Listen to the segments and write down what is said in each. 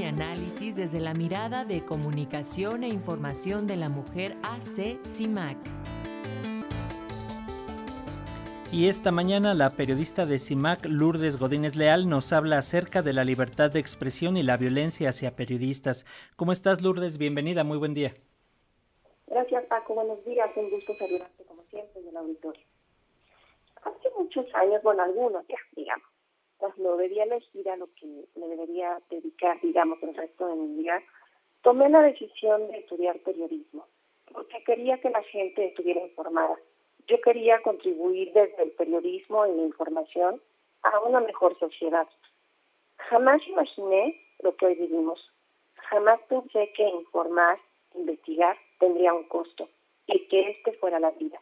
y análisis desde la mirada de comunicación e información de la mujer AC CIMAC. Y esta mañana la periodista de CIMAC, Lourdes Godínez Leal, nos habla acerca de la libertad de expresión y la violencia hacia periodistas. ¿Cómo estás, Lourdes? Bienvenida, muy buen día. Gracias, Paco. Buenos días. Un gusto saludarte, como siempre, en el auditorio. Hace muchos años, bueno, algunos ya, digamos, cuando debía elegir a lo que me debería dedicar, digamos, el resto de mi vida, tomé la decisión de estudiar periodismo, porque quería que la gente estuviera informada yo quería contribuir desde el periodismo y la información a una mejor sociedad. Jamás imaginé lo que hoy vivimos. Jamás pensé que informar, investigar, tendría un costo y que este fuera la vida.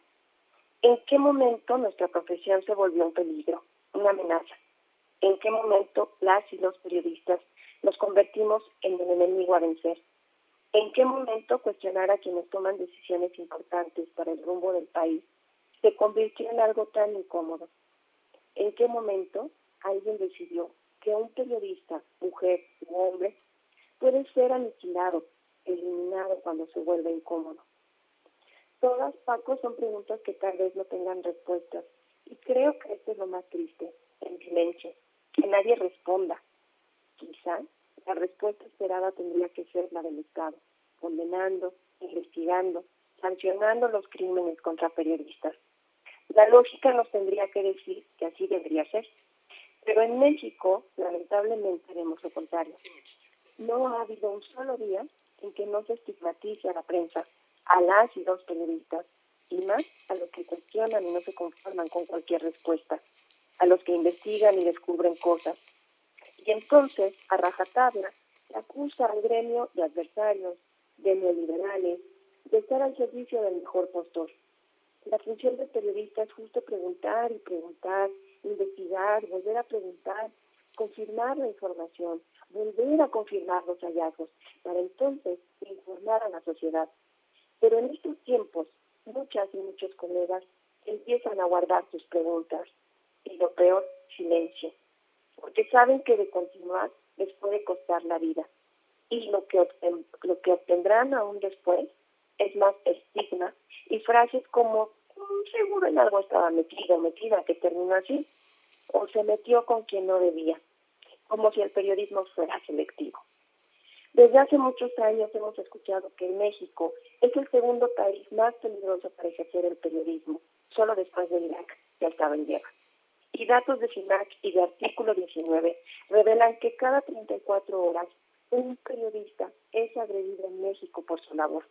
¿En qué momento nuestra profesión se volvió un peligro, una amenaza? ¿En qué momento las y los periodistas nos convertimos en el enemigo a vencer? ¿En qué momento cuestionar a quienes toman decisiones importantes para el rumbo del país se convirtió en algo tan incómodo. ¿En qué momento alguien decidió que un periodista, mujer u hombre, puede ser aniquilado, eliminado cuando se vuelve incómodo? Todas, Paco, son preguntas que tal vez no tengan respuestas. Y creo que esto es lo más triste, el silencio, que nadie responda. Quizá la respuesta esperada tendría que ser la del Estado, condenando, investigando, sancionando los crímenes contra periodistas. La lógica nos tendría que decir que así debería ser. Pero en México, lamentablemente, vemos lo contrario. No ha habido un solo día en que no se estigmatice a la prensa, a las y los periodistas, y más a los que cuestionan y no se conforman con cualquier respuesta, a los que investigan y descubren cosas. Y entonces, a rajatabla, se acusa al gremio de adversarios, de neoliberales, de estar al servicio del mejor postor. La función del periodista es justo preguntar y preguntar, investigar, volver a preguntar, confirmar la información, volver a confirmar los hallazgos, para entonces informar a la sociedad. Pero en estos tiempos, muchas y muchos colegas empiezan a guardar sus preguntas y lo peor, silencio, porque saben que de continuar les puede costar la vida. Y lo que, lo que obtendrán aún después es más estigma y frases como mm, seguro en algo estaba metido metida que terminó así o se metió con quien no debía como si el periodismo fuera selectivo desde hace muchos años hemos escuchado que México es el segundo país más peligroso para ejercer el periodismo, solo después de Irak, estaba en guerra. Y datos de FINAC y de artículo 19 revelan que cada 34 horas un periodista es agredido en México por su labor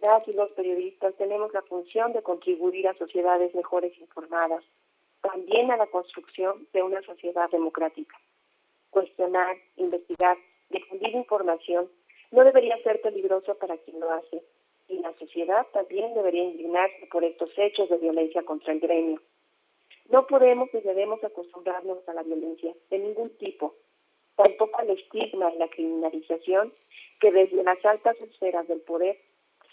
las y los periodistas tenemos la función de contribuir a sociedades mejores informadas, también a la construcción de una sociedad democrática. Cuestionar, investigar, difundir información no debería ser peligroso para quien lo hace, y la sociedad también debería indignarse por estos hechos de violencia contra el gremio. No podemos ni debemos acostumbrarnos a la violencia de ningún tipo, tampoco al estigma y la criminalización que desde las altas esferas del poder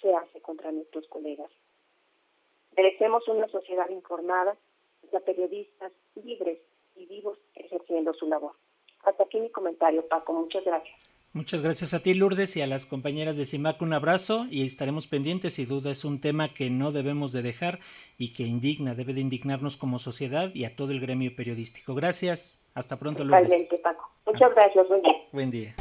se hace contra nuestros colegas. Merecemos una sociedad informada, de periodistas libres y vivos ejerciendo su labor. Hasta aquí mi comentario, Paco. Muchas gracias. Muchas gracias a ti, Lourdes, y a las compañeras de CIMAC un abrazo y estaremos pendientes. Sin duda es un tema que no debemos de dejar y que indigna, debe de indignarnos como sociedad y a todo el gremio periodístico. Gracias. Hasta pronto, Lourdes. Paco. Muchas gracias. Buen día. Buen día.